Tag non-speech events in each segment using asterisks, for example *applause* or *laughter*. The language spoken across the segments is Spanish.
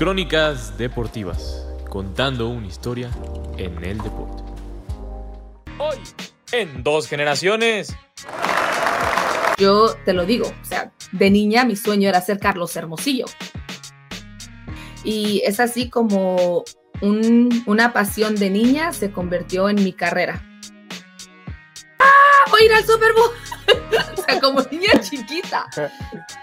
Crónicas Deportivas, contando una historia en el deporte. Hoy, en dos generaciones. Yo te lo digo, o sea, de niña mi sueño era ser Carlos Hermosillo. Y es así como una pasión de niña se convirtió en mi carrera. ¡Ah! Voy a ir al Super Bowl. *laughs* o sea, como niña chiquita.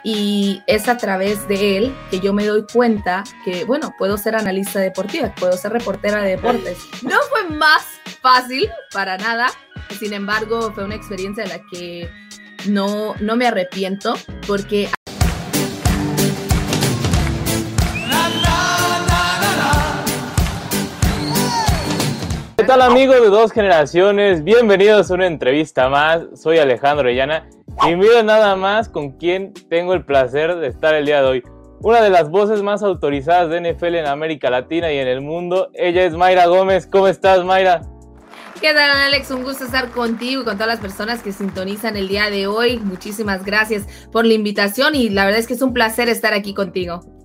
Y es a través de él que yo me doy cuenta que, bueno, puedo ser analista deportiva, puedo ser reportera de deportes. No fue más fácil, para nada. Sin embargo, fue una experiencia de la que no, no me arrepiento porque tal amigos de dos generaciones? Bienvenidos a una entrevista más. Soy Alejandro Orellana y miren nada más con quien tengo el placer de estar el día de hoy. Una de las voces más autorizadas de NFL en América Latina y en el mundo. Ella es Mayra Gómez. ¿Cómo estás, Mayra? ¿Qué tal, Alex? Un gusto estar contigo y con todas las personas que sintonizan el día de hoy. Muchísimas gracias por la invitación y la verdad es que es un placer estar aquí contigo.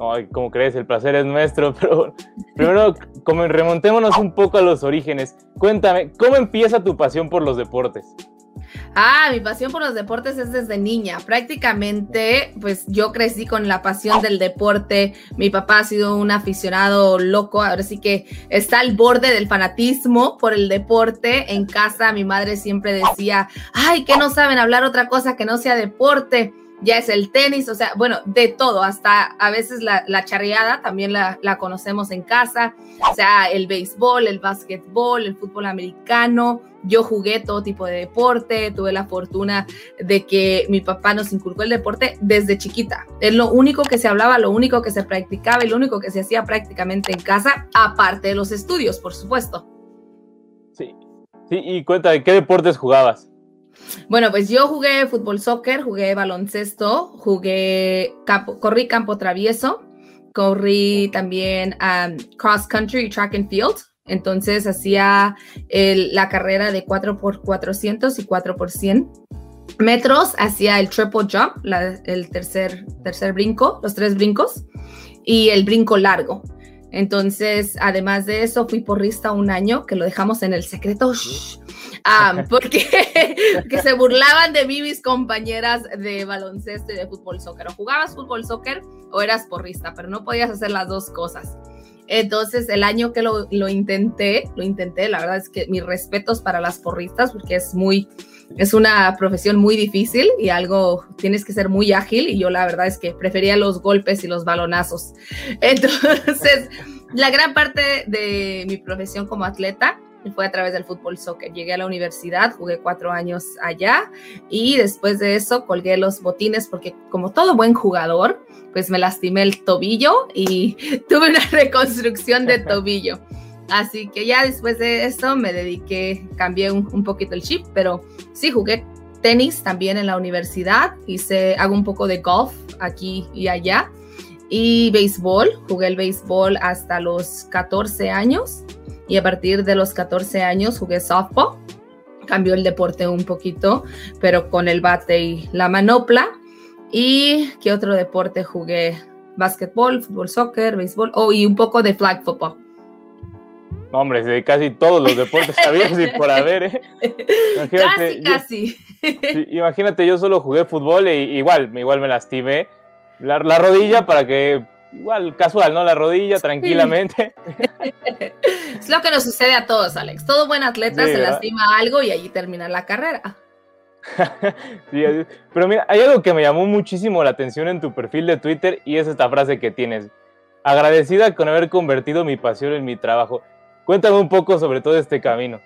Ay, como crees, el placer es nuestro, *laughs* pero primero, como remontémonos un poco a los orígenes. Cuéntame, ¿cómo empieza tu pasión por los deportes? Ah, mi pasión por los deportes es desde niña. Prácticamente, pues yo crecí con la pasión del deporte. Mi papá ha sido un aficionado loco. Ahora sí que está al borde del fanatismo por el deporte. En casa, mi madre siempre decía, ay, que no saben hablar otra cosa que no sea deporte ya es el tenis, o sea, bueno, de todo, hasta a veces la, charreada también la, la, conocemos en casa, o sea, el béisbol, el básquetbol, el fútbol americano. Yo jugué todo tipo de deporte, tuve la fortuna de que mi papá nos inculcó el deporte desde chiquita. Es lo único que se hablaba, lo único que se practicaba y lo único que se hacía prácticamente en casa, aparte de los estudios, por supuesto. Sí, sí, y cuéntame, ¿qué deportes jugabas? Bueno, pues yo jugué fútbol soccer, jugué baloncesto, jugué corrí campo travieso, corrí también cross country, track and field. Entonces hacía la carrera de 4 por 400 y 4 por 100 metros, hacía el triple jump, el tercer, tercer brinco, los tres brincos y el brinco largo. Entonces, además de eso, fui porrista un año, que lo dejamos en el secreto, porque, *laughs* se burlaban de mí mis compañeras de baloncesto y de fútbol soccer. O jugabas fútbol soccer o eras porrista, pero no podías hacer las dos cosas. Entonces, el año que lo, lo intenté, lo intenté, la verdad es que mis respetos para las porristas, porque es muy, es una profesión muy difícil y algo tienes que ser muy ágil y yo la verdad es que prefería los golpes y los balonazos. *laughs* Entonces, la gran parte de mi profesión como atleta fue a través del fútbol soccer. Llegué a la universidad, jugué cuatro años allá y después de eso colgué los botines porque como todo buen jugador, pues me lastimé el tobillo y *laughs* tuve una reconstrucción de tobillo. Así que ya después de eso me dediqué, cambié un, poquito el chip, pero sí jugué tenis también en la universidad, hice, hago un poco de golf aquí y allá y béisbol, jugué el béisbol hasta los 14 años y a partir de los 14 años jugué softball. Cambió el deporte un poquito, pero con el bate y la manopla. ¿Y qué otro deporte jugué? Básquetbol, fútbol, soccer, béisbol, oh, y un poco de flag football. Hombre, de casi todos los deportes *laughs* sabías y por haber, ¿eh? casi, casi. imagínate, yo solo jugué fútbol e igual, igual me lastimé la, la rodilla para que igual casual, ¿no? La rodilla tranquilamente. es lo que nos sucede a todos, Alex. Todo buen atleta se lastima algo y allí termina la carrera. *laughs* pero mira, hay algo que me llamó muchísimo la atención en tu perfil de Twitter y es esta frase que tienes. Agradecida con haber convertido mi pasión en mi trabajo. Cuéntame un poco sobre todo este camino.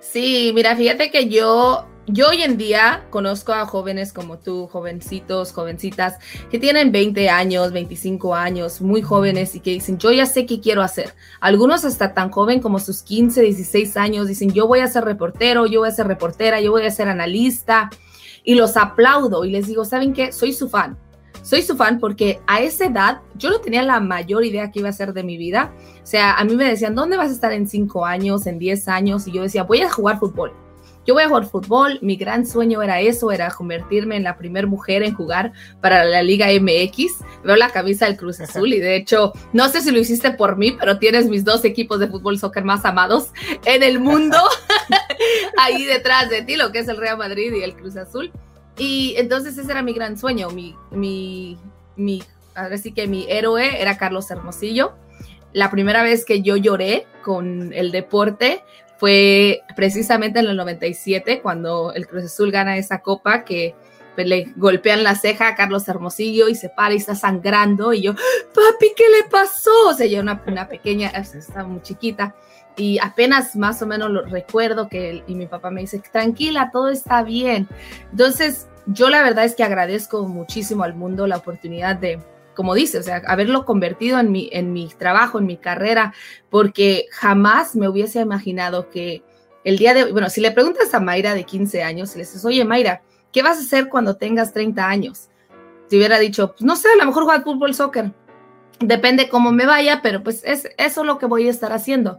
Sí, mira, fíjate que yo yo hoy en día conozco a jóvenes como tú, jovencitos, jovencitas, que tienen 20 años, 25 años, muy jóvenes y que dicen, yo ya sé qué quiero hacer. Algunos hasta tan joven como sus 15, 16 años dicen, yo voy a ser reportero, yo voy a ser reportera, yo voy a ser analista. Y los aplaudo y les digo, ¿saben qué? Soy su fan. Soy su fan porque a esa edad yo no tenía la mayor idea que iba a ser de mi vida. O sea, a mí me decían, ¿dónde vas a estar en 5 años, en 10 años? Y yo decía, voy a jugar fútbol yo voy a jugar fútbol, mi gran sueño era eso, era convertirme en la primera mujer en jugar para la Liga MX, veo la camisa del Cruz *laughs* Azul y de hecho, no sé si lo hiciste por mí, pero tienes mis dos equipos de fútbol soccer más amados en el mundo *laughs* ahí detrás de ti, lo que es el Real Madrid y el Cruz Azul. Y entonces ese era mi gran sueño, mi, mi, mi, ahora sí que mi héroe era Carlos Hermosillo. La primera vez que yo lloré con el deporte fue precisamente en el 97, cuando el Cruz Azul gana esa copa que pues, le golpean la ceja a Carlos Hermosillo y se para y está sangrando y yo, papi, ¿qué le pasó? O sea, yo una, una pequeña, estaba muy chiquita y apenas más o menos lo recuerdo que y mi papá me dice, tranquila, todo está bien. Entonces, yo la verdad es que agradezco muchísimo al mundo la oportunidad de, como dice, o sea, haberlo convertido en mi, en mi trabajo, en mi carrera, porque jamás me hubiese imaginado que el día de hoy, bueno, si le preguntas a Mayra de 15 años, y le dices, oye Mayra, ¿qué vas a hacer cuando tengas 30 años? Si hubiera dicho, pues, no sé, a lo mejor jugar fútbol, soccer. Depende cómo me vaya, pero pues es eso lo que voy a estar haciendo.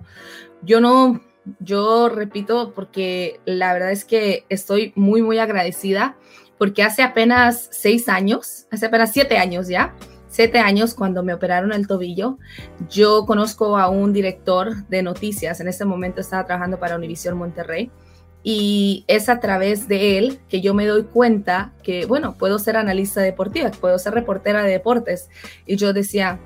Yo no, yo repito, porque la verdad es que estoy muy, muy agradecida, porque hace apenas seis años, hace apenas siete años ya, siete años cuando me operaron el tobillo, yo conozco a un director de noticias, en ese momento estaba trabajando para Univision Monterrey, y es a través de él que yo me doy cuenta que, bueno, puedo ser analista deportiva, puedo ser reportera de deportes. Y yo decía,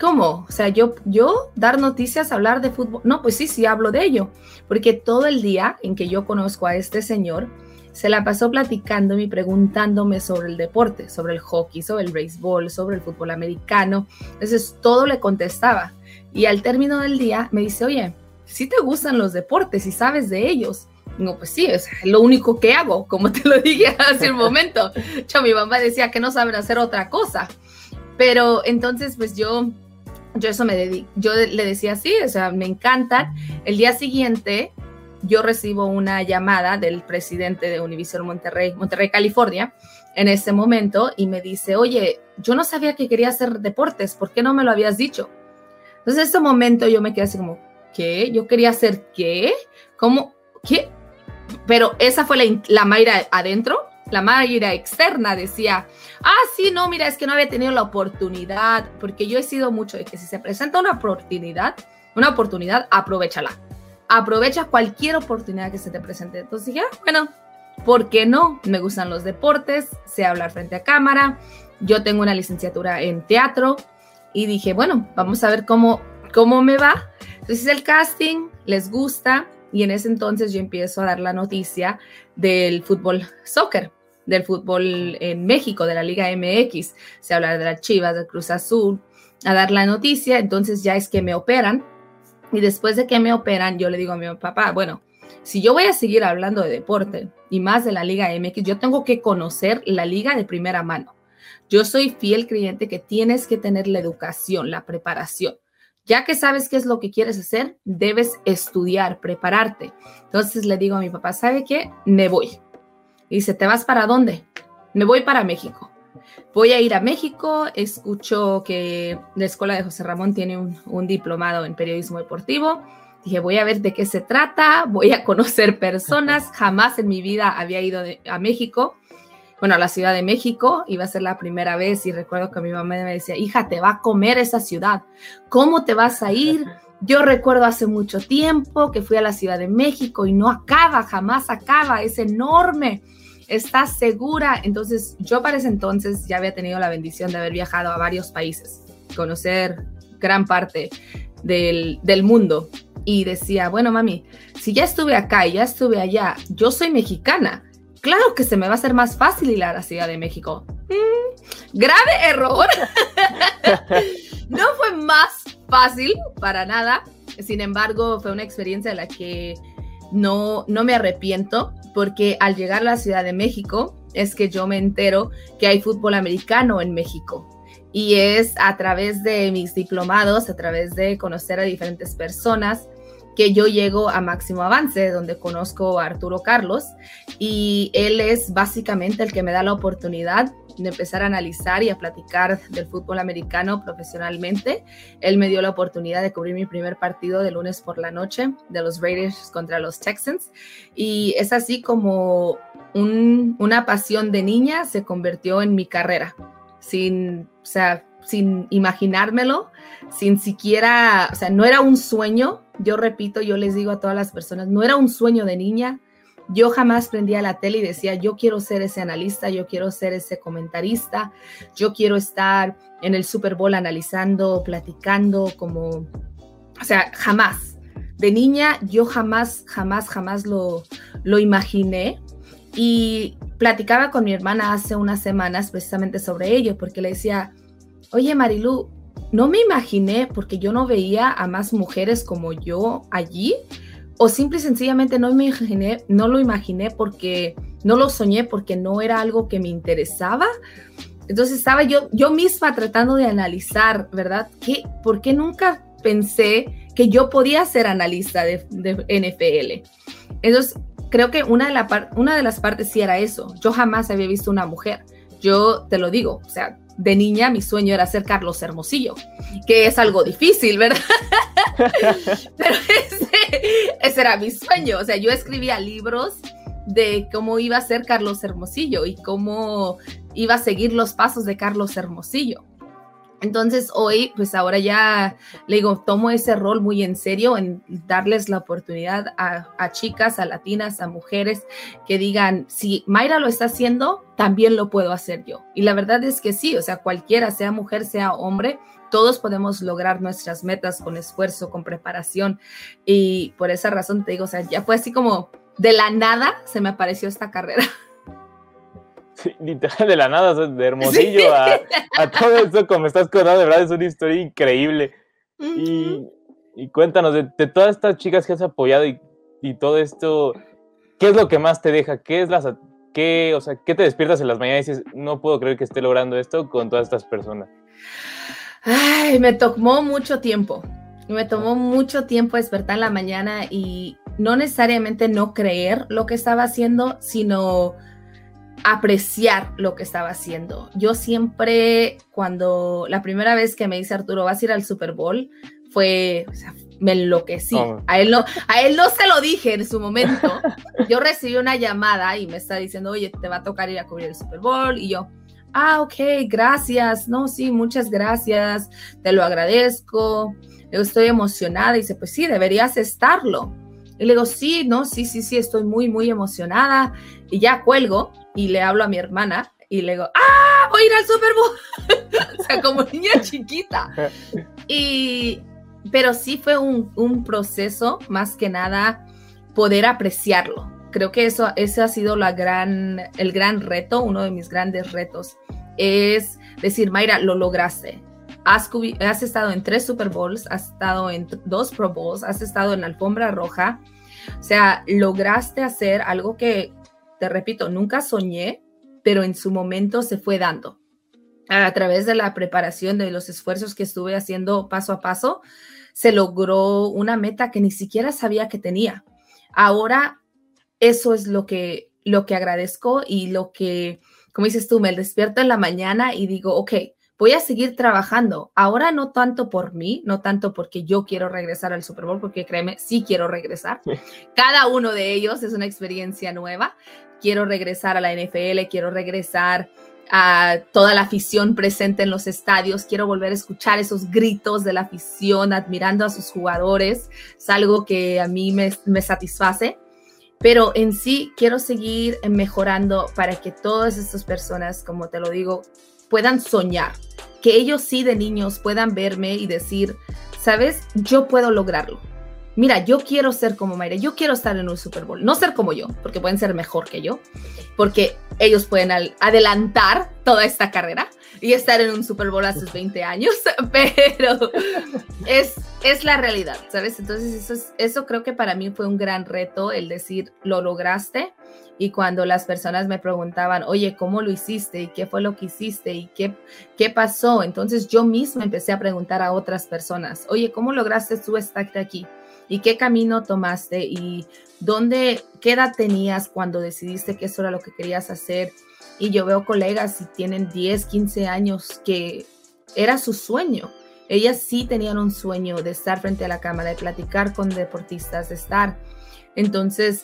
¿cómo? O sea, yo, yo dar noticias, hablar de fútbol. No, pues sí, sí hablo de ello, porque todo el día en que yo conozco a este señor, se la pasó platicándome y preguntándome sobre el deporte, sobre el hockey, sobre el béisbol, sobre el fútbol americano. Entonces todo le contestaba. Y al término del día me dice, oye, si te gustan los deportes y sabes de ellos. No, pues sí, es lo único que hago, *laughs* como te lo dije hace un momento. *laughs* Yo, mi mamá decía que no saben hacer otra cosa. Pero entonces, pues yo, yo eso me dedico, yo le decía así, o sea, me encantan. El día siguiente yo recibo una llamada del presidente de Univision Monterrey, Monterrey, California, en ese momento y me dice, oye, yo no sabía que quería hacer deportes, ¿por qué no me lo habías dicho? Entonces, en ese momento yo me quedé así como, ¿qué? ¿Yo quería hacer qué? ¿Cómo? ¿Qué? Pero esa fue la, la adentro, la Mayra externa decía, ah, sí, no, mira, es que no había tenido la oportunidad, porque yo he sido mucho de que si se presenta una oportunidad, una oportunidad, aprovechala aprovecha cualquier oportunidad que se te presente. Entonces dije, ah, bueno, ¿por qué no? Me gustan los deportes, sé hablar frente a cámara, yo tengo una licenciatura en teatro y dije, bueno, vamos a ver cómo, cómo me va. Entonces el casting, les gusta y en ese entonces yo empiezo a dar la noticia del fútbol soccer, del fútbol en México, de la Liga MX, se habla de las Chivas, del Cruz Azul, a dar la noticia, entonces ya es que me operan y después de que me operan, yo le digo a mi papá, bueno, si yo voy a seguir hablando de deporte y más de la Liga MX, yo tengo que conocer la liga de primera mano. Yo soy fiel creyente que tienes que tener la educación, la preparación. Ya que sabes qué es lo que quieres hacer, debes estudiar, prepararte. Entonces le digo a mi papá, ¿sabe qué? Me voy. Y dice, ¿te vas para dónde? Me voy para México voy a ir a México, escucho que la escuela de José Ramón tiene un, diplomado en periodismo deportivo. Dije, voy a ver de qué se trata, voy a conocer personas. *laughs* Jamás en mi vida había ido a México, bueno, a la Ciudad de México, iba a ser la primera vez y recuerdo que mi mamá me decía, hija, te va a comer esa ciudad, ¿cómo te vas a ir? *laughs* Yo recuerdo hace mucho tiempo que fui a la Ciudad de México y no acaba, jamás acaba, es enorme ¿Estás segura? Entonces, yo para ese entonces ya había tenido la bendición de haber viajado a varios países, conocer gran parte del, del mundo. Y decía, bueno, mami, si ya estuve acá y ya estuve allá, yo soy mexicana. Claro que se me va a hacer más fácil ir a la Ciudad de México. Mm, grave error. *laughs* no fue más fácil para nada. Sin embargo, fue una experiencia de la que no, no me arrepiento porque al llegar a la Ciudad de México es que yo me entero que hay fútbol americano en México. Y es a través de mis diplomados, a través de conocer a diferentes personas, que yo llego a Máximo Avance, donde conozco a Arturo Carlos, y él es básicamente el que me da la oportunidad de empezar a analizar y a platicar del fútbol americano profesionalmente. Él me dio la oportunidad de cubrir mi primer partido de lunes por la noche de los Raiders contra los Texans. Y es así como una pasión de niña se convirtió en mi carrera. sin, o sea, sin imaginármelo, sin siquiera, o sea, no era un sueño. Yo repito, yo les digo a todas las personas, no era un sueño de niña. Yo jamás prendía la tele y decía, yo quiero ser ese analista, yo quiero ser ese comentarista, yo quiero estar en el Super Bowl analizando, platicando, como, o sea, jamás. De niña yo jamás, jamás, jamás lo, lo imaginé. Y platicaba con mi hermana hace unas semanas precisamente sobre ello, porque le decía, oye Marilu, no me imaginé porque yo no veía a más mujeres como yo allí, o simple y sencillamente no me imaginé, no lo imaginé porque no lo soñé porque no era algo que me interesaba. Entonces estaba yo, yo misma tratando de analizar, ¿verdad? ¿Qué, ¿Por qué nunca pensé que yo podía ser analista de, de NFL? Entonces, creo que una de, la una de las partes sí era eso. Yo jamás había visto una mujer. Yo te lo digo, o sea, de niña mi sueño era ser Carlos Hermosillo, que es algo difícil, ¿verdad? *laughs* Pero ese, ese, era mi sueño. O sea, yo escribía libros de cómo iba a ser Carlos Hermosillo y cómo iba a seguir los pasos de Carlos Hermosillo. Entonces hoy, pues ahora ya le digo, tomo ese rol muy en serio en darles la oportunidad a, chicas, a latinas, a mujeres que digan, si Mayra lo está haciendo, también lo puedo hacer yo. Y la verdad es que sí, o sea, cualquiera, sea mujer, sea hombre, todos podemos lograr nuestras metas con esfuerzo, con preparación. Y por esa razón te digo, o sea, ya fue así como de la nada se me apareció esta carrera. *laughs* literal de la nada, de Hermosillo a, todo esto como estás contando, de verdad es una historia increíble. y, cuéntanos, de, todas estas chicas que has apoyado y, todo esto, ¿qué es lo que más te deja? ¿Qué es las, qué, o sea, qué te despiertas en las mañanas y dices, no puedo creer que esté logrando esto con todas estas personas? Ay, me tomó mucho tiempo. Me tomó mucho tiempo despertar en la mañana y no necesariamente no creer lo que estaba haciendo, sino apreciar lo que estaba haciendo. Yo siempre, cuando la primera vez que me dice Arturo, vas a ir al Super Bowl, fue, o sea, me enloquecí. Oh. A, él no, a él no se lo dije en su momento. *laughs* Yo recibí una llamada y me está diciendo, oye, te va a tocar ir a cubrir el Super Bowl. Y yo, ah, ok, gracias. No, sí, muchas gracias. Te lo agradezco. Yo estoy emocionada. Y dice, pues sí, deberías estarlo. Y le digo, sí, no, sí, sí, sí, estoy muy, muy emocionada. Y ya cuelgo y le hablo a mi hermana y le digo, ¡ah! Voy a ir al Super Bowl. *laughs* o sea, como niña chiquita. Y, pero sí fue un, un, proceso, más que nada, poder apreciarlo. Creo que eso, ese ha sido la gran, el gran reto, uno de mis grandes retos, es decir, Mayra, lo lograste. Has, has estado en tres Super Bowls, has estado en dos Pro Bowls, has estado en la alfombra roja. O sea, lograste hacer algo que te repito, nunca soñé, pero en su momento se fue dando. A través de la preparación, de los esfuerzos que estuve haciendo paso a paso, se logró una meta que ni siquiera sabía que tenía. Ahora, eso es lo que, lo que agradezco y lo que, como dices tú, me despierto en la mañana y digo, ok, voy a seguir trabajando. Ahora no tanto por mí, no tanto porque yo quiero regresar al Super Bowl, porque créeme, sí quiero regresar. Cada uno de ellos es una experiencia nueva, quiero regresar a la NFL, quiero regresar a toda la afición presente en los estadios, quiero volver a escuchar esos gritos de la afición admirando a sus jugadores, es algo que a mí me, me satisface, pero en sí quiero seguir mejorando para que todas estas personas, como te lo digo, puedan soñar, que ellos sí de niños puedan verme y decir, sabes, yo puedo lograrlo mira, yo quiero ser como Mayra, yo quiero estar en un Super Bowl, no ser como yo, porque pueden ser mejor que yo, porque ellos pueden adelantar toda esta carrera y estar en un Super Bowl a sus 20 años, *laughs* pero es, es la realidad, ¿sabes? Entonces eso, eso creo que para mí fue un gran reto, el decir, lo lograste. Y cuando las personas me preguntaban, oye, ¿cómo lo hiciste? ¿Y qué fue lo que hiciste? ¿Y qué, qué pasó? Entonces yo misma empecé a preguntar a otras personas, oye, ¿cómo lograste tú estar aquí? Y qué camino tomaste y dónde, qué edad tenías cuando decidiste que eso era lo que querías hacer. Y yo veo colegas y tienen 10, 15 años que era su sueño. Ellas sí tenían un sueño de estar frente a la cámara, de platicar con deportistas, de estar. Entonces,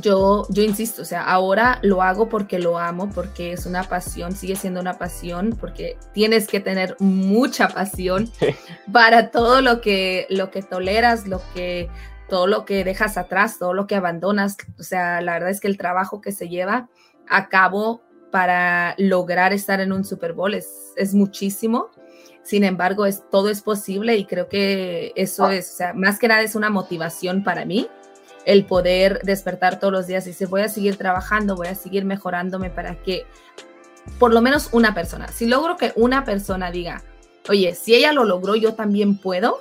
yo, yo insisto, o sea, ahora lo hago porque lo amo, porque es una pasión, sigue siendo una pasión, porque tienes que tener mucha pasión para todo lo que, lo que toleras, lo que, todo lo que dejas atrás, todo lo que abandonas. O sea, la verdad es que el trabajo que se lleva a cabo para lograr estar en un Super Bowl es, es muchísimo. Sin embargo, es, todo es posible y creo que eso es, o sea, más que nada es una motivación para mí el poder despertar todos los días y decir, voy a seguir trabajando, voy a seguir mejorándome para que por lo menos una persona, si logro que una persona diga, oye, si ella lo logró, yo también puedo,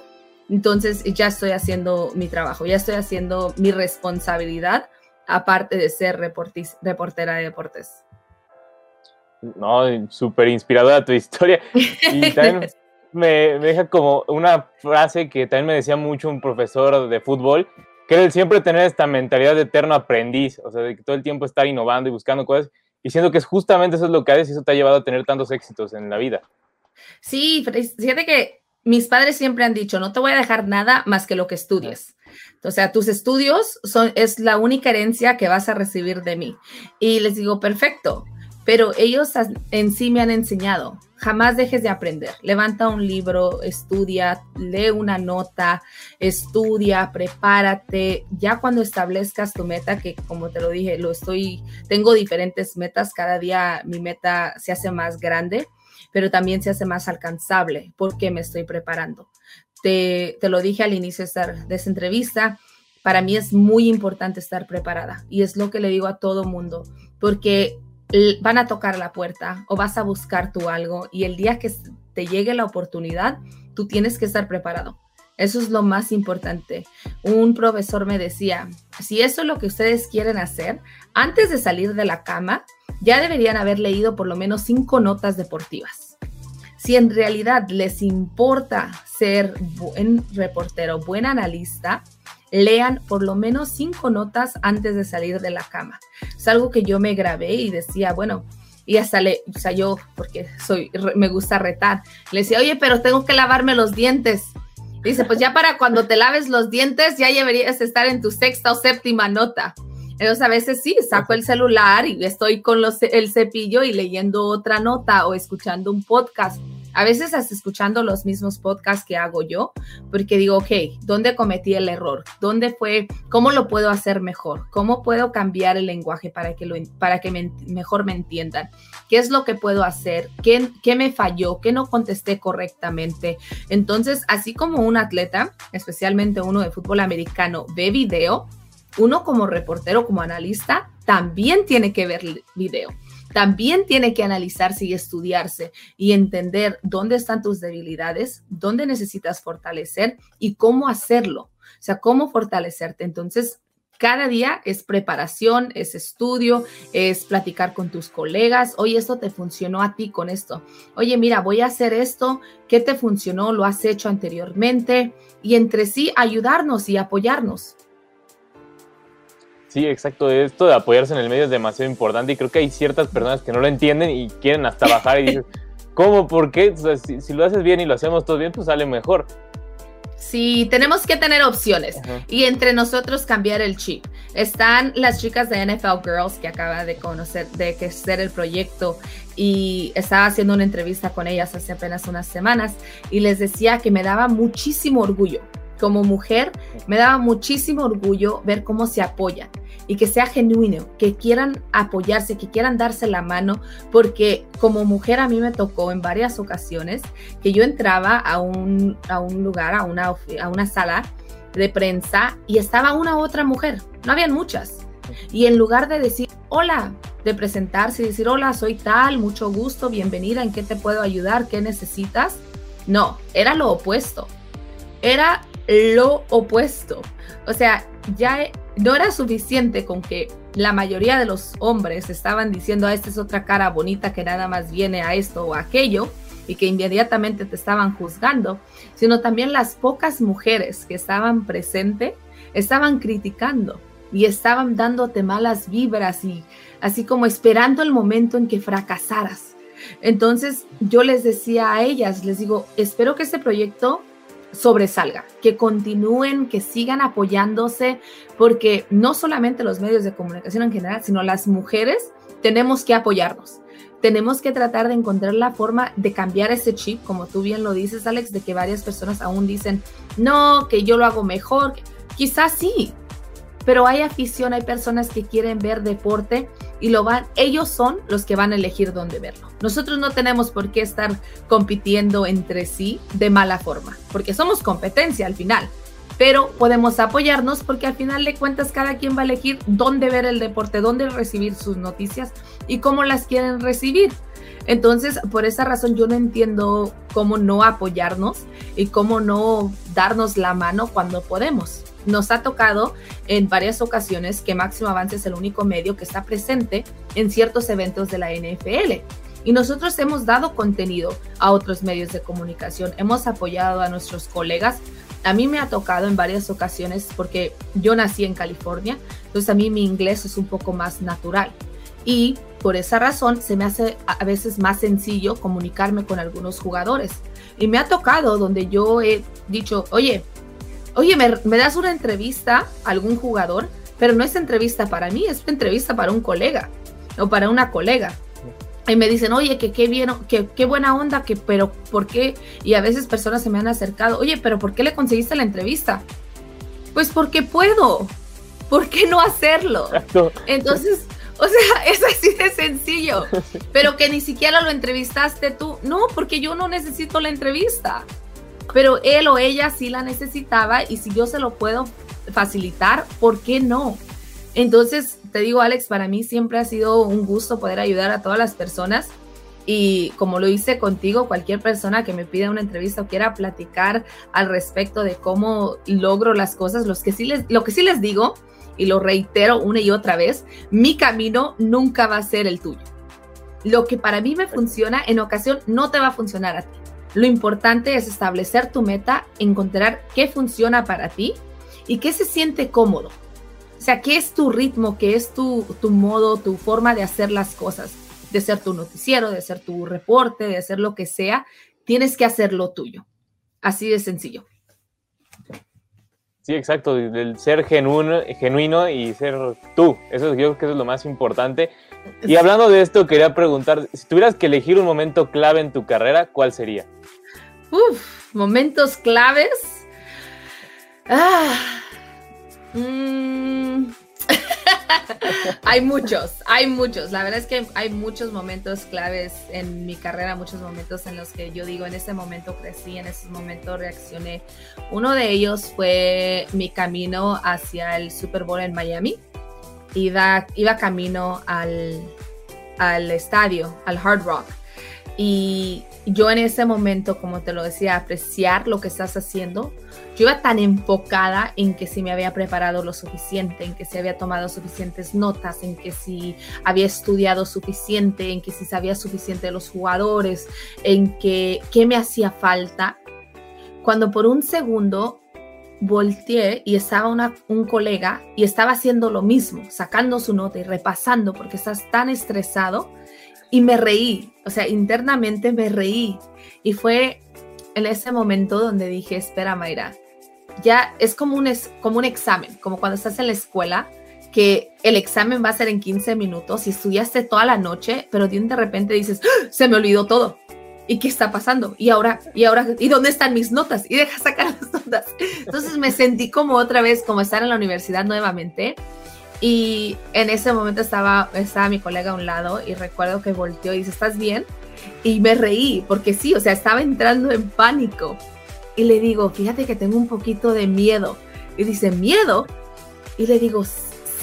entonces ya estoy haciendo mi trabajo, ya estoy haciendo mi responsabilidad, aparte de ser reportera de deportes. No, súper inspiradora tu historia. Y *laughs* también me, me deja como una frase que también me decía mucho un profesor de fútbol, que siempre tener esta mentalidad de eterno aprendiz, o sea, de que todo el tiempo estar innovando y buscando cosas, y siento que es justamente eso es lo que haces y eso te ha llevado a tener tantos éxitos en la vida. Sí, fíjate que mis padres siempre han dicho, no te voy a dejar nada más que lo que estudies. O sea, tus estudios son, es la única herencia que vas a recibir de mí. Y les digo, perfecto, pero ellos en sí me han enseñado jamás dejes de aprender. Levanta un libro, estudia, lee una nota, estudia, prepárate. Ya cuando establezcas tu meta, que como te lo dije, lo estoy, tengo diferentes metas, cada día mi meta se hace más grande, pero también se hace más alcanzable porque me estoy preparando. Te, te lo dije al inicio de esta entrevista, para mí es muy importante estar preparada y es lo que le digo a todo mundo, porque van a tocar la puerta o vas a buscar tú algo y el día que te llegue la oportunidad, tú tienes que estar preparado. Eso es lo más importante. Un profesor me decía, si eso es lo que ustedes quieren hacer, antes de salir de la cama, ya deberían haber leído por lo menos cinco notas deportivas. Si en realidad les importa ser buen reportero, buen analista, lean por lo menos cinco notas antes de salir de la cama. Es algo que yo me grabé y decía, bueno, y hasta le, o sea, yo, porque soy, me gusta retar, le decía, oye, pero tengo que lavarme los dientes. Dice, pues ya para cuando te laves los dientes ya deberías estar en tu sexta o séptima nota. Entonces a veces sí, saco el celular y estoy con el cepillo y leyendo otra nota o escuchando un podcast a veces hasta escuchando los mismos podcasts que hago yo, porque digo, ok, ¿dónde cometí el error? ¿Dónde fue? ¿Cómo lo puedo hacer mejor? ¿Cómo puedo cambiar el lenguaje para que, para que mejor me entiendan? ¿Qué es lo que puedo hacer? ¿Qué, ¿Qué me falló? ¿Qué no contesté correctamente? Entonces, así como un atleta, especialmente uno de fútbol americano, ve video, uno como reportero, como analista, también tiene que ver video también tiene que analizarse y estudiarse y entender dónde están tus debilidades, dónde necesitas fortalecer y cómo hacerlo. O sea, cómo fortalecerte. Entonces, cada día es preparación, es estudio, es platicar con tus colegas. Oye, esto te funcionó a ti con esto. Oye, mira, voy a hacer esto. ¿Qué te funcionó? ¿Lo has hecho anteriormente? Y entre sí ayudarnos y apoyarnos. Sí, exacto. Esto de apoyarse en el medio es demasiado importante y creo que hay ciertas personas que no lo entienden y quieren hasta bajar y dicen, *laughs* ¿cómo? ¿Por qué? si, lo haces bien y lo hacemos todo bien, pues sale mejor. Sí, tenemos que tener opciones y entre nosotros cambiar el chip. Están las chicas de NFL Girls que acaba de conocer, de que ser el proyecto y estaba haciendo una entrevista con ellas hace apenas unas semanas y les decía que me daba muchísimo orgullo como mujer, me daba muchísimo orgullo ver cómo se apoyan y que sea genuino, que quieran apoyarse, que quieran darse la mano, porque como mujer a mí me tocó en varias ocasiones que yo entraba a un, a un lugar, a una, a una sala de prensa y estaba una u otra mujer, no habían muchas. Y en lugar de decir hola, de presentarse y decir hola, soy tal, mucho gusto, bienvenida, ¿en qué te puedo ayudar? ¿Qué necesitas? No, era lo opuesto. Era lo opuesto. O sea, ya no era suficiente con que la mayoría de los hombres estaban diciendo, ah, esta es otra cara bonita que nada más viene a esto o aquello, y que inmediatamente te estaban juzgando, sino también las pocas mujeres que estaban presentes estaban criticando y estaban dándote malas vibras y así como esperando el momento en que fracasaras. Entonces yo les decía a ellas, les digo, espero que este proyecto sobresalga, que continúen, que sigan apoyándose, porque no solamente los medios de comunicación en general, sino las mujeres tenemos que apoyarnos. Tenemos que tratar de encontrar la forma de cambiar ese chip, como tú bien lo dices, Alex, de que varias personas aún dicen, no, que yo lo hago mejor. Quizás sí, pero hay afición, hay personas que quieren ver deporte y lo van, ellos son los que van a elegir dónde verlo. Nosotros no tenemos por qué estar compitiendo entre sí de mala forma, porque somos competencia al final, pero podemos apoyarnos porque al final de cuentas cada quien va a elegir dónde ver el deporte, dónde recibir sus noticias y cómo las quieren recibir. Entonces, por esa razón yo no entiendo cómo no apoyarnos y cómo no darnos la mano cuando podemos. Nos ha tocado en varias ocasiones que Máximo Avance es el único medio que está presente en ciertos eventos de la NFL. Y nosotros hemos dado contenido a otros medios de comunicación, hemos apoyado a nuestros colegas. A mí me ha tocado en varias ocasiones porque yo nací en California, entonces a mí mi inglés es un poco más natural. Y por esa razón se me hace a veces más sencillo comunicarme con algunos jugadores. Y me ha tocado donde yo he dicho, oye, oye, ¿me, das una entrevista a algún jugador? Pero no es entrevista para mí, es entrevista para un colega o para una colega. Y me dicen, oye, que qué bien, que qué buena onda, que pero ¿por qué? Y a veces personas se me han acercado, oye, pero ¿por qué le conseguiste la entrevista? Pues porque puedo. ¿Por qué no hacerlo? Entonces, o sea, *laughs* es así de sencillo. Pero que ni siquiera lo entrevistaste tú. No, porque yo no necesito la entrevista pero él o ella sí la necesitaba y si yo se lo puedo facilitar, ¿por qué no? Entonces, te digo, Alex, para mí siempre ha sido un gusto poder ayudar a todas las personas y como lo hice contigo, cualquier persona que me pida una entrevista o quiera platicar al respecto de cómo logro las cosas, los que sí les, lo que sí les digo, y lo reitero una y otra vez, mi camino nunca va a ser el tuyo. Lo que para mí me funciona, en ocasión no te va a funcionar a ti. Lo importante es establecer tu meta, encontrar qué funciona para ti y qué se siente cómodo. O sea, qué es tu ritmo, qué es tu, tu modo, tu forma de hacer las cosas, de ser tu noticiero, de ser tu reporte, de hacer lo que sea. Tienes que hacerlo tuyo. Así de sencillo. Sí, exacto, el ser genuino, genuino y ser tú. Eso yo creo que es lo más importante. Y hablando de esto, quería preguntar, si tuvieras que elegir un momento clave en tu carrera, ¿cuál sería? Uf, momentos claves. Ah, mm. *laughs* hay muchos, hay muchos. La verdad es que hay muchos momentos claves en mi carrera, muchos momentos en los que yo digo, en ese momento crecí, en ese momento reaccioné. Uno de ellos fue mi camino hacia el Super Bowl en Miami. Iba, iba camino al, al estadio, al Hard Rock. Y yo en ese momento, como te lo decía, apreciar lo que estás haciendo, yo iba tan enfocada en que si me había preparado lo suficiente, en que si había tomado suficientes notas, en que si había estudiado suficiente, en que si sabía suficiente de los jugadores, en que qué me hacía falta, cuando por un segundo volteé y estaba un colega y estaba haciendo lo mismo, sacando su nota y repasando porque estás tan estresado y me reí, o sea, internamente me reí. Y fue en ese momento donde dije, espera, Mayra, ya es como un, es, como un examen, como cuando estás en la escuela, que el examen va a ser en 15 minutos y estudiaste toda la noche, pero de repente dices, ¡Ah! se me olvidó todo. ¿Y qué está pasando? Y ahora, y ahora, ¿y dónde están mis notas? Y deja sacar *laughs* las notas. Entonces me sentí como otra vez, como estar en la universidad nuevamente y en ese momento estaba, estaba mi colega a un lado y recuerdo que volteó y dice, ¿estás bien? Y me reí, porque sí, o sea, estaba entrando en pánico. Y le digo, fíjate que tengo un poquito de miedo. Y dice, ¿miedo? Y le digo,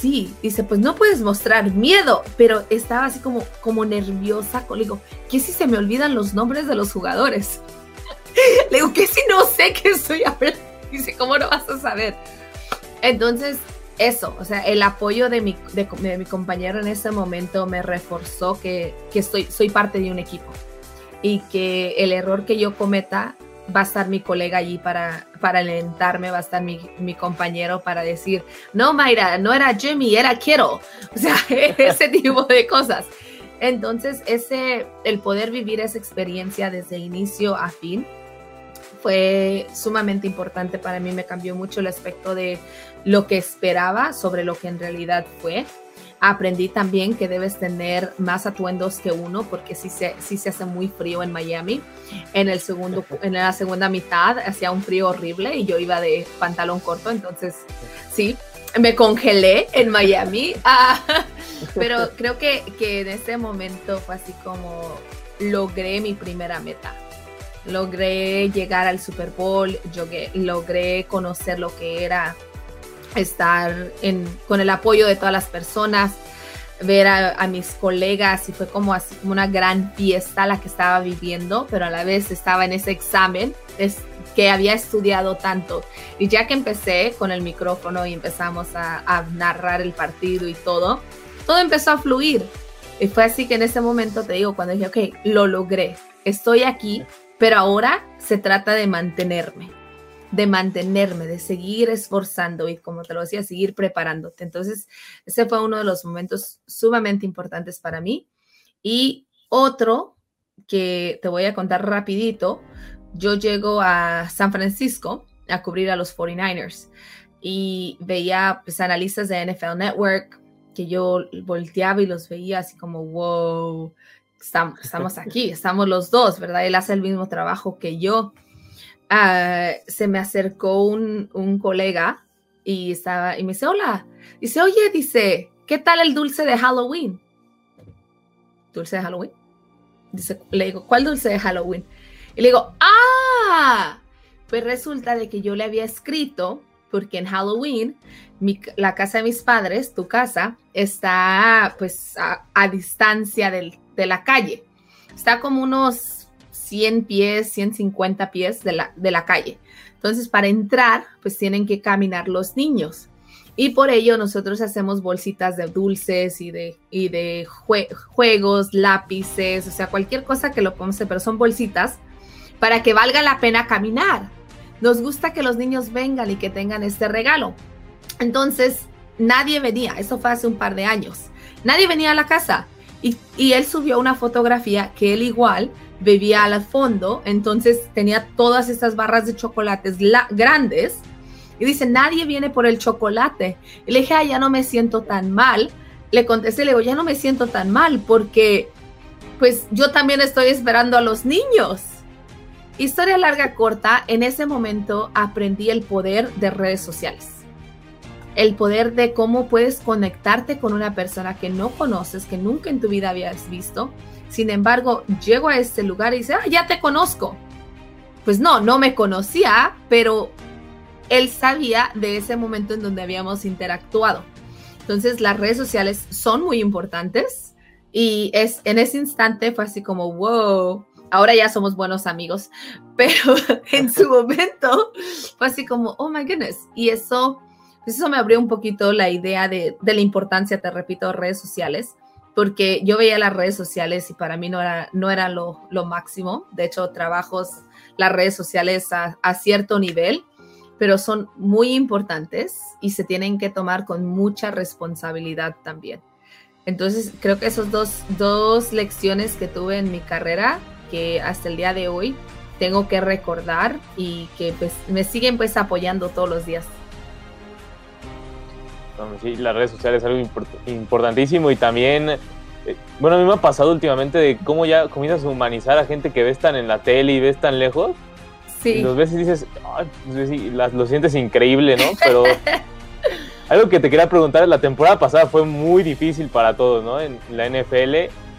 sí. Dice, pues no puedes mostrar miedo, pero estaba así como, como nerviosa. Le digo, ¿qué si se me olvidan los nombres de los jugadores? *laughs* le digo, ¿qué si no sé qué estoy hablando? Dice, ¿cómo no vas a saber? Entonces, eso, o sea, el apoyo de mi, de, mi compañero en ese momento me reforzó que, que estoy, soy parte de un equipo y que el error que yo cometa va a estar mi colega allí para, para alentarme, va a estar mi, mi, compañero para decir, no, Mayra, no era Jimmy, era Kittle. *laughs* O sea, ese *laughs* tipo de cosas. Entonces, ese, el poder vivir esa experiencia desde inicio a fin fue sumamente importante para mí, me cambió mucho el aspecto de lo que esperaba sobre lo que en realidad fue. Aprendí también que debes tener más atuendos que uno porque sí se, sí se hace muy frío en Miami. En, el segundo, en la segunda mitad hacía un frío horrible y yo iba de pantalón corto, entonces sí, me congelé en Miami. *laughs* Ah, pero creo que, que en ese momento fue así como logré mi primera meta logré llegar al Super Bowl, logré conocer lo que era estar con el apoyo de todas las personas, ver a, mis colegas y fue como una gran fiesta la que estaba viviendo, pero a la vez estaba en ese examen que había estudiado tanto. Y ya que empecé con el micrófono y empezamos a narrar el partido y todo, todo empezó a fluir. Y fue así que en ese momento te digo, cuando dije, ok, lo logré, estoy aquí, pero ahora se trata de mantenerme, de mantenerme, de seguir esforzando y como te lo decía, seguir preparándote. Entonces, ese fue uno de los momentos sumamente importantes para mí. Y otro que te voy a contar rapidito, yo llego a San Francisco a cubrir a los 49ers y veía pues analistas de NFL Network que yo volteaba y los veía así como, wow, estamos, aquí, estamos los dos, ¿verdad? Él hace el mismo trabajo que yo. Ah, se me acercó un, un, colega y estaba y me dice, hola, dice, oye, dice, ¿qué tal el dulce de Halloween? ¿Dulce de Halloween? Dice, le digo, ¿cuál dulce de Halloween? Y le digo, ah, pues resulta de que yo le había escrito, porque en Halloween, la casa de mis padres, tu casa, está pues a, a distancia del, de la calle. Está como unos 100 pies, 150 pies de la, de la calle. Entonces, para entrar, pues tienen que caminar los niños. Y por ello nosotros hacemos bolsitas de dulces y de, y de juegos, lápices, o sea, cualquier cosa que lo podemos pero son bolsitas para que valga la pena caminar. Nos gusta que los niños vengan y que tengan este regalo. Entonces, nadie venía, eso fue hace un par de años. Nadie venía a la casa. Y, él subió una fotografía que él igual bebía al fondo, entonces tenía todas estas barras de chocolates grandes. Y dice, nadie viene por el chocolate. Y le dije, ah, ya no me siento tan mal. Le contesté, le digo, ya no me siento tan mal porque pues yo también estoy esperando a los niños. Historia larga corta, en ese momento aprendí el poder de redes sociales el poder de cómo puedes conectarte con una persona que no conoces, que nunca en tu vida habías visto. Sin embargo, llego a este lugar y dice, ah, ya te conozco. Pues no, no me conocía, pero él sabía de ese momento en donde habíamos interactuado. Entonces, las redes sociales son muy importantes y es en ese instante fue así como, wow, ahora ya somos buenos amigos, *laughs* pero en su *laughs* momento fue así como, oh my goodness. Y eso eso me abrió un poquito la idea de, la importancia, te repito, redes sociales, porque yo veía las redes sociales y para mí no era, no era lo, máximo. De hecho, trabajos las redes sociales a, cierto nivel, pero son muy importantes y se tienen que tomar con mucha responsabilidad también. Entonces, creo que esas dos, dos lecciones que tuve en mi carrera, que hasta el día de hoy tengo que recordar y que pues, me siguen pues apoyando todos los días. Sí, las redes sociales es algo importantísimo y también, eh, bueno, a mí me ha pasado últimamente de cómo ya comienzas a humanizar a gente que ves tan en la tele y ves tan lejos. Sí. Y los ves y dices, pues lo sientes increíble, ¿no? Pero *laughs* algo que te quería preguntar, la temporada pasada fue muy difícil para todos, ¿no? En la NFL,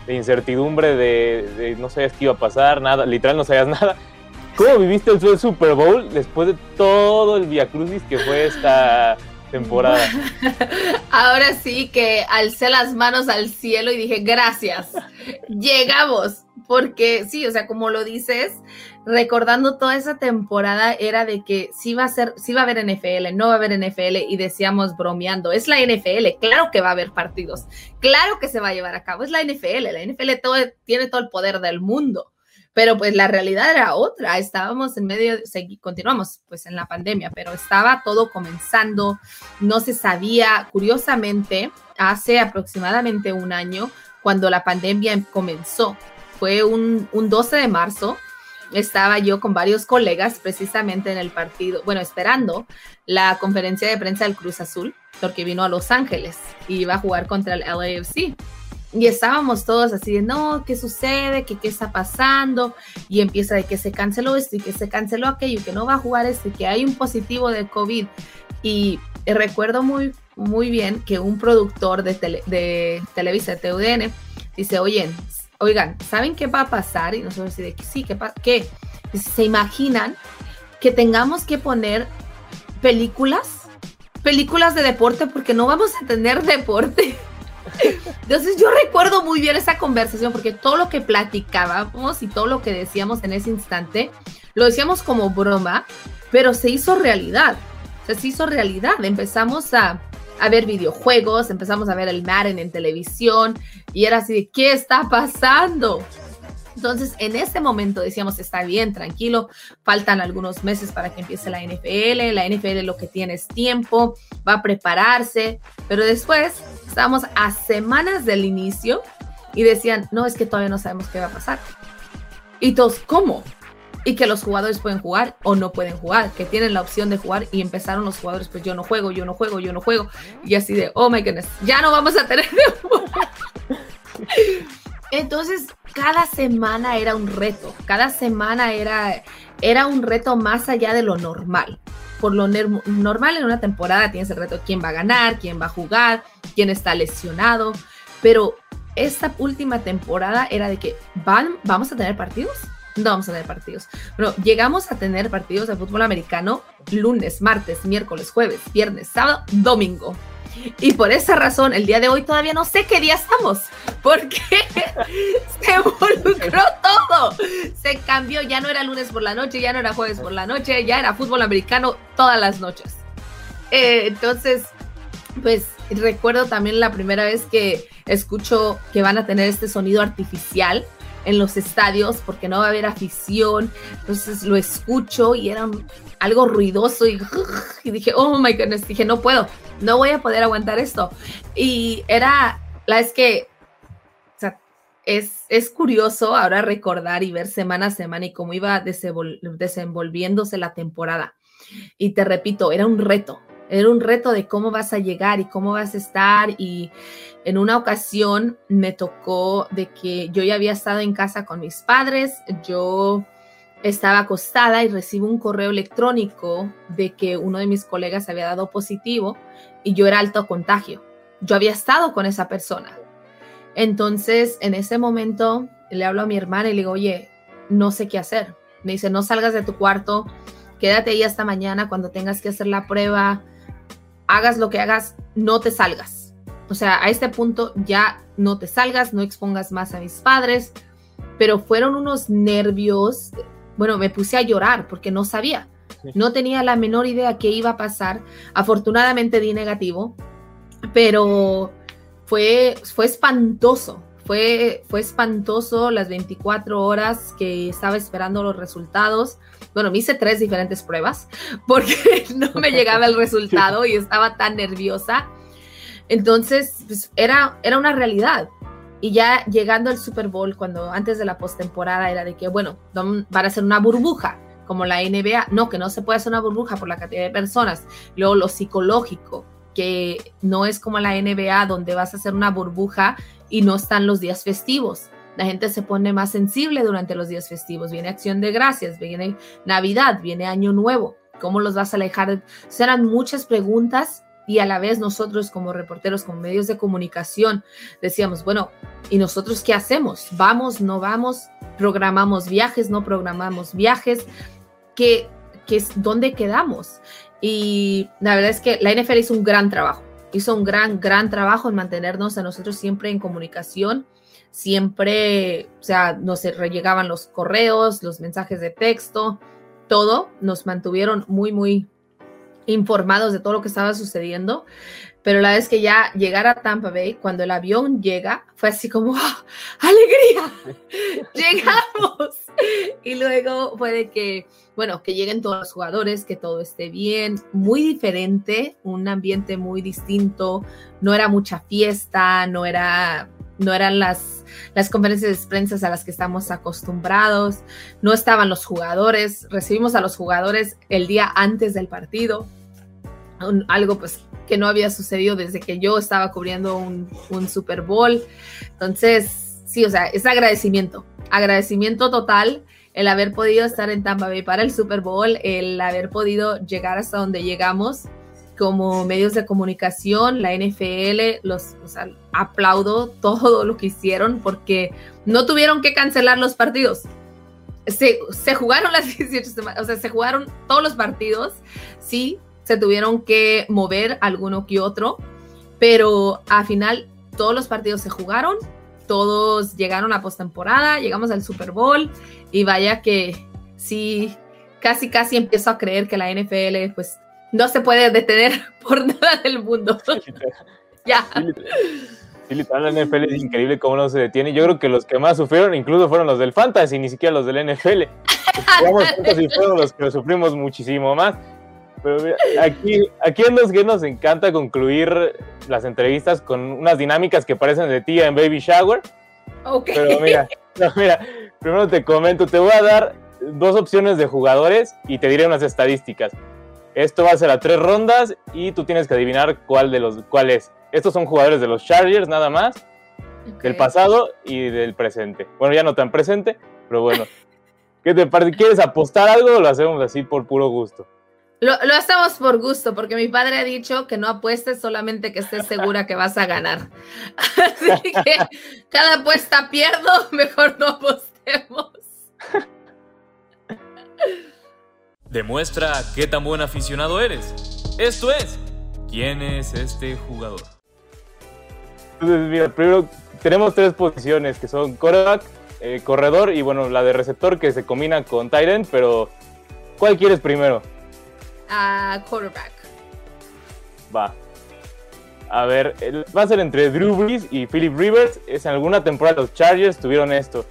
de incertidumbre, de, de no sabías qué iba a pasar, nada, literal no sabías *laughs* nada. ¿Cómo viviste el Super Bowl después de todo el Via Crucis que fue esta temporada. *laughs* Ahora sí que alcé las manos al cielo y dije, gracias, llegamos, porque sí, o sea, como lo dices, recordando toda esa temporada era de que sí va a ser, sí va a haber NFL, no va a haber NFL y decíamos bromeando, es la NFL, claro que va a haber partidos, claro que se va a llevar a cabo, es la NFL, la NFL tiene todo el poder del mundo pero pues la realidad era otra, estábamos en medio, continuamos pues en la pandemia, pero estaba todo comenzando, no se sabía, curiosamente, hace aproximadamente un año, cuando la pandemia comenzó, fue un, 12 de marzo, estaba yo con varios colegas precisamente en el partido, bueno, esperando la conferencia de prensa del Cruz Azul, porque vino a Los Ángeles y iba a jugar contra el LAFC. Y estábamos todos así de, no, ¿qué sucede? ¿Qué, ¿Qué está pasando? Y empieza de que se canceló esto y que se canceló aquello, que no va a jugar este, que hay un positivo de COVID. Y recuerdo muy, muy bien que un productor de, de Televisa, TUDN, dice, oye, oigan, ¿saben qué va a pasar? Y nosotros decimos, sí, ¿qué? ¿qué? ¿Se imaginan que tengamos que poner películas? Películas de deporte porque no vamos a tener deporte. *laughs* Entonces yo recuerdo muy bien esa conversación porque todo lo que platicábamos y todo lo que decíamos en ese instante, lo decíamos como broma, pero se hizo realidad. se hizo realidad. Empezamos a, a ver videojuegos, empezamos a ver el Madden en televisión y era así de, ¿qué está pasando? Entonces, en ese momento decíamos, está bien, tranquilo, faltan algunos meses para que empiece la NFL, la NFL lo que tiene es tiempo, va a prepararse, pero después estábamos a semanas del inicio y decían, no, es que todavía no sabemos qué va a pasar. Y todos, ¿cómo? y que los jugadores pueden jugar o no pueden jugar, que tienen la opción de jugar y empezaron los jugadores, pues yo no juego, yo no juego, yo no juego, y así de, oh my goodness, ya no vamos a tener *laughs* Entonces, cada semana era un reto, cada semana era, era un reto más allá de lo normal. Por lo normal en una temporada tienes el reto quién va a ganar, quién va a jugar, quién está lesionado, pero esta última temporada era de que van, vamos a tener partidos no vamos a tener partidos. Bueno, llegamos a tener partidos de fútbol americano lunes, martes, miércoles, jueves, viernes, sábado, domingo. Y por esa razón, el día de hoy todavía no sé qué día estamos, porque *laughs* se involucró todo. Se cambió, ya no era lunes por la noche, ya no era jueves por la noche, ya era fútbol americano todas las noches. Eh, entonces, pues recuerdo también la primera vez que escucho que van a tener este sonido artificial en los estadios porque no va a haber afición. Entonces lo escucho y era algo ruidoso *laughs* y, dije, oh my goodness, dije, no puedo, no voy a poder aguantar esto. Y era, la es que, es, es curioso ahora recordar y ver semana a semana y cómo iba desenvolviéndose la temporada. Y te repito, era un reto, era un reto de cómo vas a llegar y cómo vas a estar y en una ocasión me tocó de que yo ya había estado en casa con mis padres, yo estaba acostada y recibo un correo electrónico de que uno de mis colegas había dado positivo y yo era alto contagio. Yo había estado con esa persona. Entonces, en ese momento, le hablo a mi hermana y le digo, oye, no sé qué hacer. Me dice, no salgas de tu cuarto, quédate ahí hasta mañana cuando tengas que hacer la prueba, hagas lo que hagas, no te salgas. O sea, a este punto ya no te salgas, no expongas más a mis padres, pero fueron unos nervios, bueno, me puse a llorar porque no sabía, no tenía la menor idea qué iba a pasar. Afortunadamente di negativo, pero fue, fue espantoso, fue, fue espantoso las 24 horas que estaba esperando los resultados. Bueno, me hice tres diferentes pruebas *laughs* porque *laughs* no me llegaba el resultado y estaba tan nerviosa. Entonces, pues, era, era una realidad. Y ya llegando al Super Bowl, cuando antes de la postemporada era de que, bueno, van a hacer una burbuja, como la NBA. No, que no se puede hacer una burbuja por la cantidad de personas. Luego lo psicológico, que no es como la NBA, donde vas a hacer una burbuja y no están los días festivos. La gente se pone más sensible durante los días festivos. Viene acción de gracias, viene Navidad, viene Año Nuevo. ¿Cómo los vas a alejar? Serán muchas preguntas y a la vez nosotros como reporteros, como medios de comunicación, decíamos, bueno, ¿y nosotros qué hacemos? ¿Vamos, no vamos? ¿Programamos viajes, no programamos viajes? ¿Qué, qué, ¿Dónde quedamos? Y la verdad es que la NFL hizo un gran trabajo, hizo un gran, gran trabajo en mantenernos a nosotros siempre en comunicación siempre, o sea, nos rellegaban los correos, los mensajes de texto, todo, nos mantuvieron muy, muy informados de todo lo que estaba sucediendo. Pero la vez que ya llegar a Tampa Bay, cuando el avión llega, fue así como, *laughs* ¡Ah, ¡alegría! *laughs* ¡Llegamos! y luego fue de que, bueno, que lleguen todos los jugadores, que todo esté bien, muy diferente, un ambiente muy distinto, no era mucha fiesta, no era, no eran las, las conferencias de prensa a las que estamos acostumbrados, no estaban los jugadores, recibimos a los jugadores el día antes del partido, algo pues que no había sucedido desde que yo estaba cubriendo un, un Super Bowl. Entonces, sí, o sea, es agradecimiento, agradecimiento total el haber podido estar en Tampa Bay para el Super Bowl, el haber podido llegar hasta donde llegamos como medios de comunicación, la NFL, los aplaudo todo lo que hicieron porque no tuvieron que cancelar los partidos. Se, se jugaron las *laughs* 18 semanas, o sea, se jugaron todos los partidos, sí, se tuvieron que mover alguno que otro, pero al final todos los partidos se jugaron, todos llegaron a postemporada, llegamos al Super Bowl y vaya que sí, casi casi empiezo a creer que la NFL pues no se puede detener *laughs* por nada del mundo. *laughs* ya. Sí, literal, la NFL es increíble cómo no se detiene. Yo creo que los que más sufrieron incluso fueron los del Fantasy, ni siquiera los del NFL. y fueron los que sufrimos muchísimo más. Pero mira, aquí, aquí en los que nos encanta concluir las entrevistas con unas dinámicas que parecen de tía en Baby Shower. Okay. Pero mira, mira, primero te comento, te voy a dar dos opciones de jugadores y te diré unas estadísticas. Esto va a ser a tres rondas y tú tienes que adivinar cuál de los cuál es. Estos son jugadores de los Chargers nada más, del pasado y del presente. Bueno, ya no tan presente, pero bueno. *laughs* ¿Qué te parece? ¿Quieres apostar algo o lo hacemos así por puro gusto? Lo, lo, hacemos por gusto, porque mi padre ha dicho que no apuestes solamente que estés segura que vas a ganar. *laughs* Así que cada apuesta pierdo, *laughs* mejor no apostemos. Demuestra qué tan buen aficionado eres. Esto es, ¿quién es este jugador? Entonces, mira, primero tenemos tres posiciones que son quarterback, eh, corredor y bueno, la de receptor que se combina con tight end, pero ¿cuál quieres primero? Uh, quarterback. Va. A ver, va a ser entre Drew Brees y Philip Rivers. Es en alguna temporada los Chargers tuvieron esto.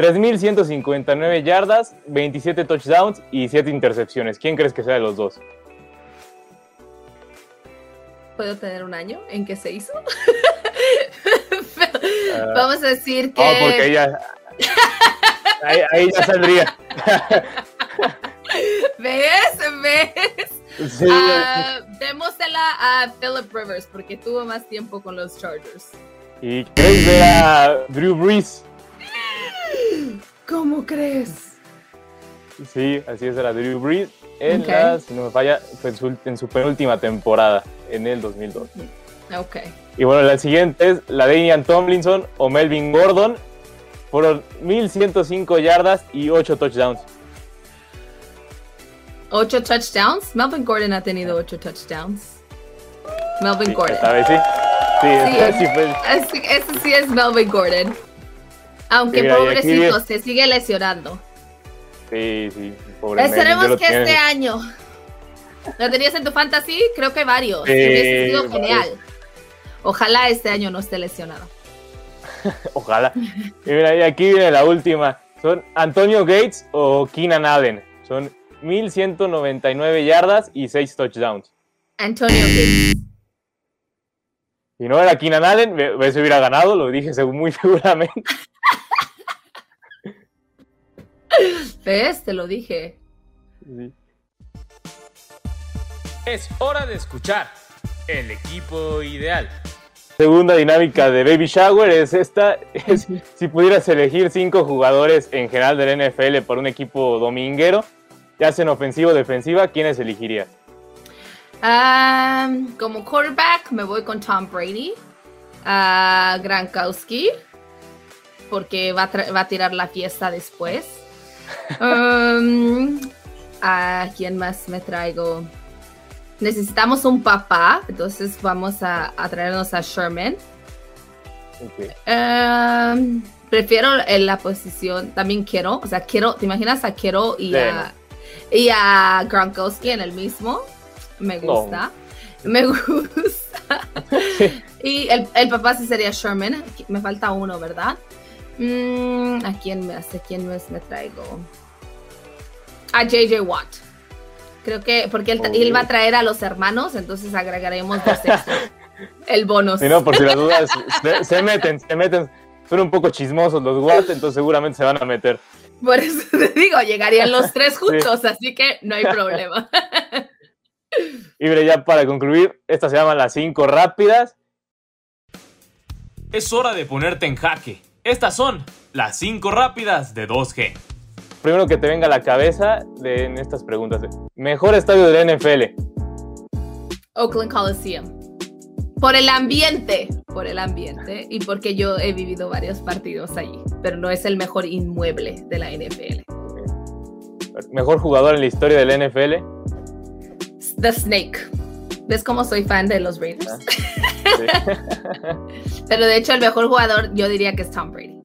3.159 yardas, 27 touchdowns y 7 intercepciones. ¿Quién crees que sea de los dos? ¿Puedo tener un año en que se hizo? Vamos a decir que... Porque ella... ahí, ahí ya saldría. ¿Ves? ¿Ves? Sí. Uh, démosela a Philip Rivers porque tuvo más tiempo con los Chargers. ¿Y crees ver a Drew Brees? ¿Cómo crees? Sí, así es, era Drew Brees en okay. la, si no me falla, en su, en su, penúltima temporada, en el 2002. Ok. Y bueno, la siguiente es la de Ian Tomlinson o Melvin Gordon. Fueron 1105 yardas y 8 touchdowns. ¿Ocho touchdowns? Melvin Gordon ha tenido ocho touchdowns. Melvin sí, Gordon. ¿Sabes? Sí. Sí, Sí, sí, pues. Ese, ese sí es Melvin Gordon. Aunque Mira, aquí pobrecito, se sigue lesionando. sí, sí, pobre Esperemos que tiene. este año. ¿Lo tenías en tu fantasy? Creo que varios. Sí, Hubiese sido varios. genial. Ojalá este año no esté lesionado. *laughs* Ojalá. Y mira, y aquí viene la última. Son Antonio Gates o Keenan Allen. Son 1199 yardas y 6 touchdowns. Antonio Gates. Si no era Keenan Allen, me- me se hubiera ganado, lo dije según- muy *laughs* seguramente. ¿Ves? Te lo dije. Sí. Es hora de escuchar el equipo ideal. Segunda dinámica de Baby Shower es esta. Es, *laughs* si pudieras elegir cinco jugadores en general del NFL para un equipo dominguero, ya sea en ofensiva o defensiva, ¿quiénes elegirías? Um, como quarterback me voy con Tom Brady. A Gronkowski. Porque va a, tra- va a tirar la fiesta después. Um, ¿A quién más me traigo? Necesitamos un papá. Entonces vamos a, a traernos a Sherman. Um, prefiero en la posición. También quiero. O sea, quiero. ¿Te imaginas a Quiero y a, y a Gronkowski en el mismo? Me No. gusta. Me gusta. *laughs* y el, el papá sí sería Sherman. Me falta uno, ¿verdad? Mm, ¿A quién me hace? ¿Quién más me traigo? A JJ Watt. Creo que, porque él, va a traer a los hermanos, entonces agregaremos dos extras. *laughs* El bonus. Si no, por si las dudas, se, meten, se meten. Son un poco chismosos los Watt, entonces seguramente se van a meter. Por eso te digo, llegarían los tres *laughs* juntos, así que no hay problema. *laughs* Y ya para concluir, estas se llaman las cinco rápidas. Es hora de ponerte en jaque. Estas son las cinco rápidas de 2G. Primero que te venga a la cabeza de, en estas preguntas. Mejor estadio del NFL. Oakland Coliseum. Por el ambiente, por el ambiente y porque yo he vivido varios partidos allí, pero no es el mejor inmueble de la NFL. Mejor jugador en la historia del NFL. The Snake. ¿Ves cómo soy fan de los Raiders? Ah, *laughs* Pero de hecho el mejor jugador yo diría que es Tom Brady.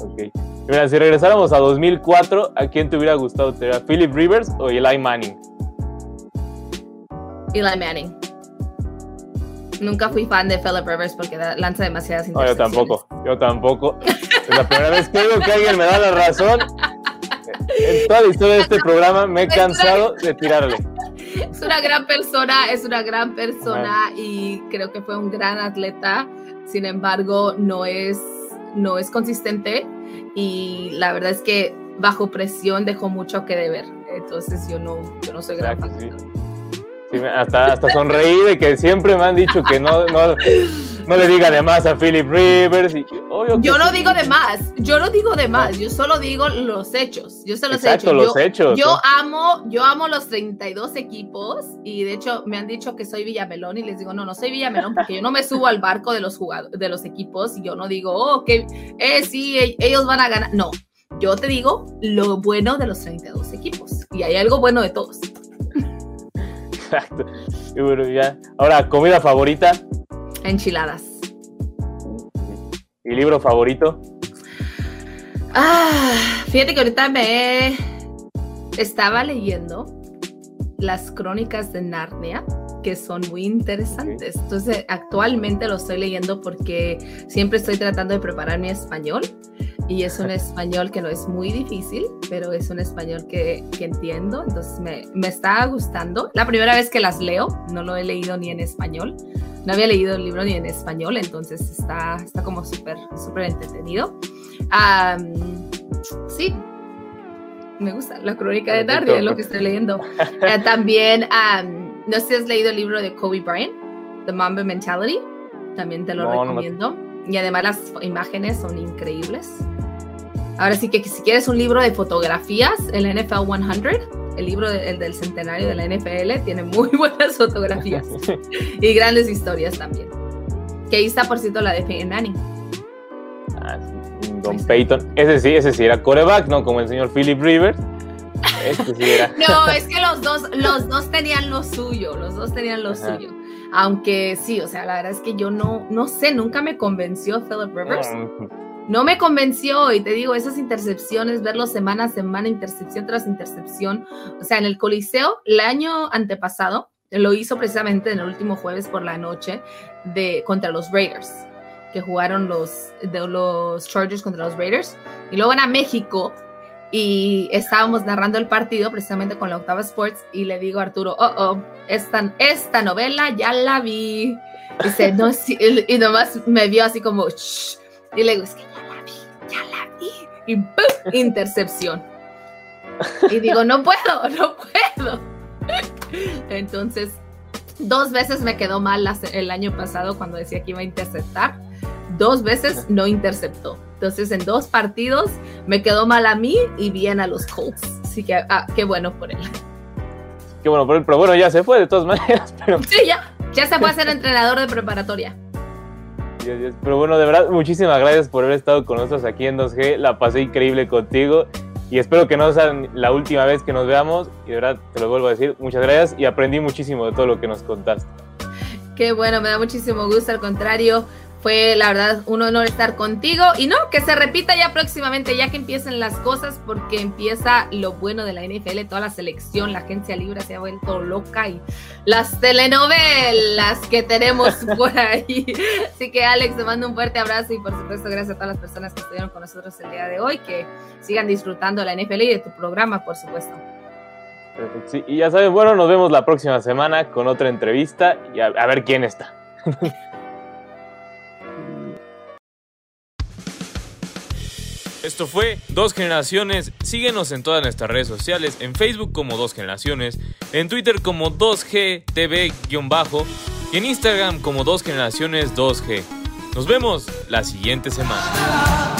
Ok. Mira, si regresáramos a 2004, ¿a quién te hubiera gustado? ¿Sería Philip Rivers o Eli Manning? Eli Manning. Nunca fui fan de Philip Rivers porque lanza demasiadas No, yo tampoco, yo tampoco. *laughs* Es la primera vez que digo que alguien me da la razón. *laughs* En toda la historia de este programa me he cansado de tirarle es una gran persona, es una gran persona y creo que fue un gran atleta. Sin embargo, no es, no es consistente y la verdad es que bajo presión dejó mucho que deber. Entonces yo no, yo no soy gran fan. hasta, hasta sonreí de que siempre me han dicho que no, no, no le diga de más a Philip Rivers. yo no digo de más, yo no digo de más, yo solo digo los hechos. Yo solo Exacto, los hechos. Yo amo, yo amo los 32 equipos y de hecho me han dicho que soy Villamelón y les digo, no, no soy Villamelón porque yo no me subo al barco de los jugadores, de los equipos y yo no digo, oh, que eh, sí, e-, ellos van a ganar. No, yo te digo lo bueno de los 32 equipos y hay algo bueno de todos. *laughs* Exacto. Y bueno, ya. Ahora, comida favorita. Enchiladas. ¿Y libro favorito? Ah, fíjate que ahorita me estaba leyendo las crónicas de Narnia, que son muy interesantes. Entonces, actualmente lo estoy leyendo porque siempre estoy tratando de preparar mi español y es un español que no es muy difícil, pero es un español que, que entiendo, entonces me, me, está gustando. La primera vez que las leo, no lo he leído ni en español, no había leído el libro ni en español, entonces está, está como súper, súper entretenido. sí, me gusta la crónica de Narnia, es lo que estoy leyendo. *laughs* Eh, también, no sé si has leído el libro de Kobe Bryant, The Mamba Mentality, también te lo recomiendo. Y además las imágenes son increíbles. Ahora sí que si quieres un libro de fotografías, el NFL 100, el libro el del centenario de la NFL, tiene muy *laughs* buenas fotografías *laughs* y grandes historias también. Que ahí está, por cierto, la de Peyton Manning. Ah, Don Peyton. Ese sí, ese sí era coreback, ¿no? Como el señor Philip Rivers. Este sí era. *laughs* no, es que los dos, los dos tenían lo suyo, los dos tenían lo suyo. Aunque sí, o sea, la verdad es que yo no, no sé, nunca me convenció Philip Rivers. No me convenció y te digo, esas intercepciones, verlo semana a semana, intercepción tras intercepción. O sea, en el Coliseo, el año antepasado, lo hizo precisamente en el último jueves por la noche de, contra los Raiders, que jugaron los, de los Chargers contra los Raiders. Y luego a México y estábamos narrando el partido precisamente con la Octava Sports y le digo a Arturo, oh, oh, esta, esta novela ya la vi. Y, dice, no, *laughs* y nomás me vio así como, Shh. y le digo, es que ya la vi, ya la vi. Y ¡pum! intercepción. Y digo, no puedo, no puedo. *laughs* Entonces, dos veces me quedó mal el año pasado cuando decía que iba a interceptar. Dos veces no interceptó. Entonces, en dos partidos me quedó mal a mí y bien a los Colts. Así que, ah, qué bueno por él. Qué bueno por él, pero bueno, ya se fue de todas maneras. *laughs* Pero... Sí, ya. Ya se fue a ser entrenador de preparatoria. Pero bueno, de verdad, muchísimas gracias por haber estado con nosotros aquí en 2G. La pasé increíble contigo y espero que no sea la última vez que nos veamos. Y de verdad, te lo vuelvo a decir, muchas gracias y aprendí muchísimo de todo lo que nos contaste. Qué bueno, me da muchísimo gusto, al contrario. Fue la verdad un honor estar contigo y no, que se repita ya próximamente, ya que empiecen las cosas, porque empieza lo bueno de la NFL, toda la selección, la agencia libre se ha vuelto loca y las telenovelas que tenemos *laughs* por ahí. Así que Alex, te mando un fuerte abrazo y por supuesto gracias a todas las personas que estuvieron con nosotros el día de hoy, que sigan disfrutando de la NFL y de tu programa, por supuesto. Sí, y ya sabes, bueno, nos vemos la próxima semana con otra entrevista y a, a ver quién está. *laughs* Esto fue Dos Generaciones. Síguenos en todas nuestras redes sociales, en Facebook como Dos Generaciones, en Twitter como 2GTV- y en Instagram como Dos Generaciones 2G. Nos vemos la siguiente semana.